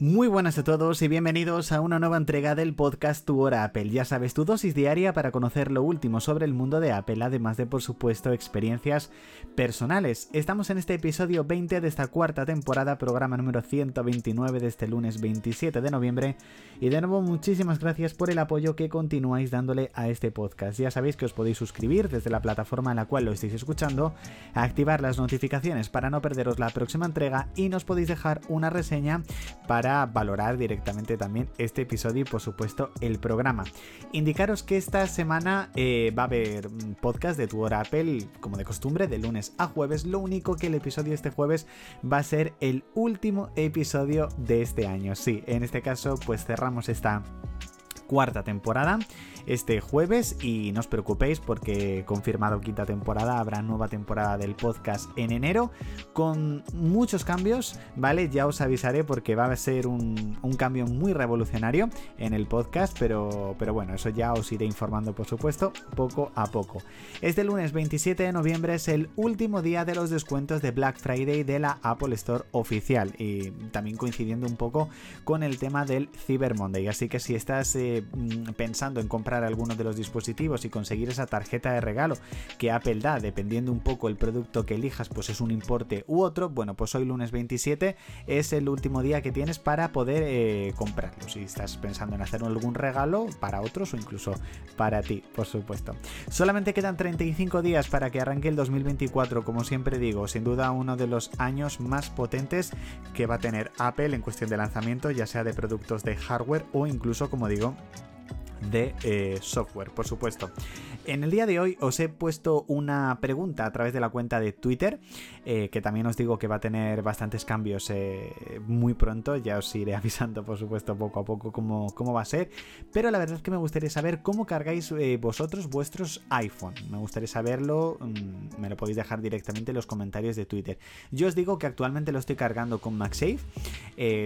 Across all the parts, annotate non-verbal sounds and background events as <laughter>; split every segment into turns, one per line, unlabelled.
Muy buenas a todos y bienvenidos a una nueva entrega del podcast Tu Hora Apple. Ya sabes, tu dosis diaria para conocer lo último sobre el mundo de Apple, además de, por supuesto, experiencias personales. Estamos en este episodio 20 de esta cuarta temporada, programa número 129 de este lunes 27 de noviembre. Y de nuevo, muchísimas gracias por el apoyo que continuáis dándole a este podcast. Ya sabéis que os podéis suscribir desde la plataforma en la cual lo estáis escuchando, activar las notificaciones para no perderos la próxima entrega y nos podéis dejar una reseña para valorar directamente también este episodio y por supuesto el programa. Indicaros que esta semana eh, va a haber podcast de tu hora Apple como de costumbre de lunes a jueves. Lo único que el episodio este jueves va a ser el último episodio de este año. Sí, en este caso pues cerramos esta cuarta temporada este jueves y no os preocupéis porque confirmado quinta temporada, habrá nueva temporada del podcast en enero con muchos cambios, ¿vale? Ya os avisaré porque va a ser un, cambio muy revolucionario en el podcast, pero, pero bueno, eso ya os iré informando por supuesto poco a poco. Este lunes 27 de noviembre es el último día de los descuentos de Black Friday de la Apple Store oficial y también coincidiendo un poco con el tema del Cyber Monday, así que si estás eh, mm, pensando en comprar algunos de los dispositivos y conseguir esa tarjeta de regalo que Apple da, dependiendo un poco el producto que elijas, pues es un importe u otro, bueno, pues hoy lunes 27 es el último día que tienes para poder eh, comprarlo. Si estás pensando en hacer algún regalo para otros o incluso para ti, por supuesto. Solamente quedan 35 días para que arranque el 2024, como siempre digo, sin duda uno de los años más potentes que va a tener Apple en cuestión de lanzamiento, ya sea de productos de hardware o incluso, como digo, de eh, software, por supuesto. En el día de hoy os he puesto una pregunta a través de la cuenta de Twitter, eh, que también os digo que va a tener bastantes cambios eh, muy pronto, ya os iré <laughs> avisando por supuesto poco a poco cómo, cómo va a ser, pero la verdad es que me gustaría saber cómo cargáis vosotros vuestros iPhone, me gustaría saberlo, mm, me lo podéis dejar directamente en los comentarios de Twitter. Yo os digo que actualmente lo estoy cargando con MagSafe,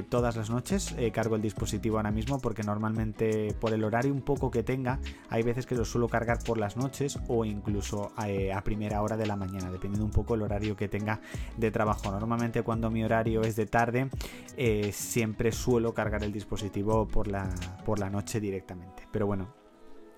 todas las noches cargo el dispositivo ahora mismo porque normalmente por el horario poco que tenga, hay veces que lo suelo cargar por las noches o incluso eh, a, primera hora de la mañana, dependiendo un poco el horario que tenga de trabajo. Normalmente cuando mi horario es de tarde, eh, siempre suelo cargar el dispositivo por la, por la noche directamente. Pero bueno,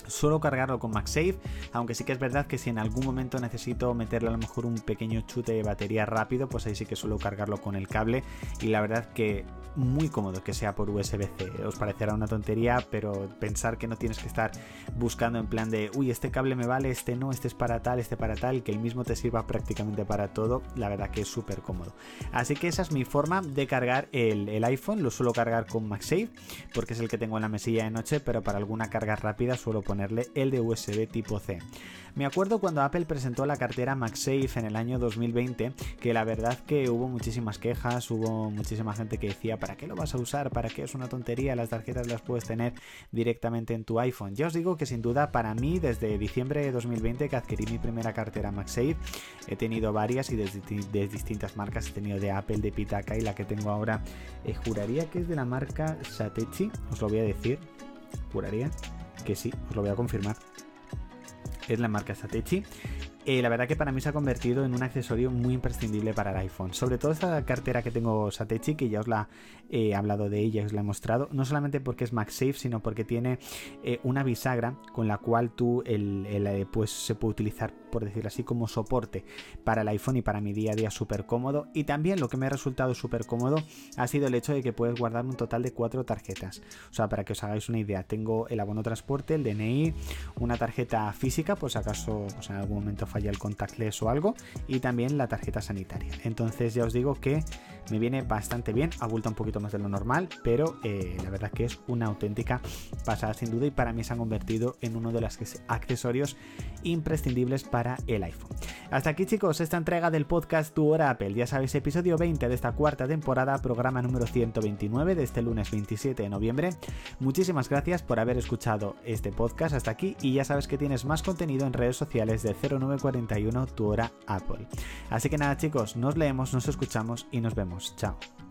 Suelo cargarlo con MagSafe, aunque sí que es verdad que si en algún momento necesito meterle a lo mejor un pequeño chute de batería rápido, pues ahí sí que suelo cargarlo con el cable y la verdad que muy cómodo que sea por USB-C. Os parecerá una tontería, pero pensar que no tienes que estar buscando en plan de, uy, este cable me vale, este no, este es para tal, este para tal, que el mismo te sirva prácticamente para todo, la verdad que es súper cómodo. Así que esa es mi forma de cargar el, iPhone, lo suelo cargar con MagSafe, porque es el que tengo en la mesilla de noche, pero para alguna carga rápida suelo poner ponerle el de USB tipo C. Me acuerdo cuando Apple presentó la cartera MagSafe en el año 2020, que la verdad que hubo muchísimas quejas, hubo muchísima gente que decía, ¿para qué lo vas a usar? ¿Para qué es una tontería? Las tarjetas las puedes tener directamente en tu iPhone. Ya os digo que sin duda para mí, desde diciembre de 2020 que adquirí mi primera cartera MagSafe, he tenido varias y de, distintas marcas. He tenido de Apple, de Pitaka y la que tengo ahora, eh, juraría que es de la marca Satechi, os lo voy a decir, juraría que sí, os lo voy a confirmar. Es la marca Satechi. Eh, la verdad que para mí se ha convertido en un accesorio muy imprescindible para el iPhone. Sobre todo esta cartera que tengo Satechi, que ya os la he hablado de ella, os la he mostrado. No solamente porque es MagSafe, sino porque tiene eh, una bisagra con la cual tú el, eh, pues, se puede utilizar por decirlo así, como soporte para el iPhone y para mi día a día súper cómodo. Y también lo que me ha resultado súper cómodo ha sido el hecho de que puedes guardar un total de cuatro tarjetas. O sea, para que os hagáis una idea, tengo el abono transporte, el DNI, una tarjeta física, por si acaso pues, en algún momento falla el contactless o algo, y también la tarjeta sanitaria. Entonces ya os digo que me viene bastante bien, abulta un poquito más de lo normal, pero eh, la verdad que es una auténtica pasada sin duda y para mí se han convertido en uno de los accesorios imprescindibles para el iPhone. Hasta aquí chicos, esta entrega del podcast Tu Hora Apple. Ya sabéis, episodio 20 de esta cuarta temporada, programa número 129 de este lunes 27 de noviembre. Muchísimas gracias por haber escuchado este podcast hasta aquí y ya sabes que tienes más contenido en redes sociales de 0941 Tu Hora Apple. Así que nada chicos, nos leemos, nos escuchamos y nos vemos. vemos. Tchau.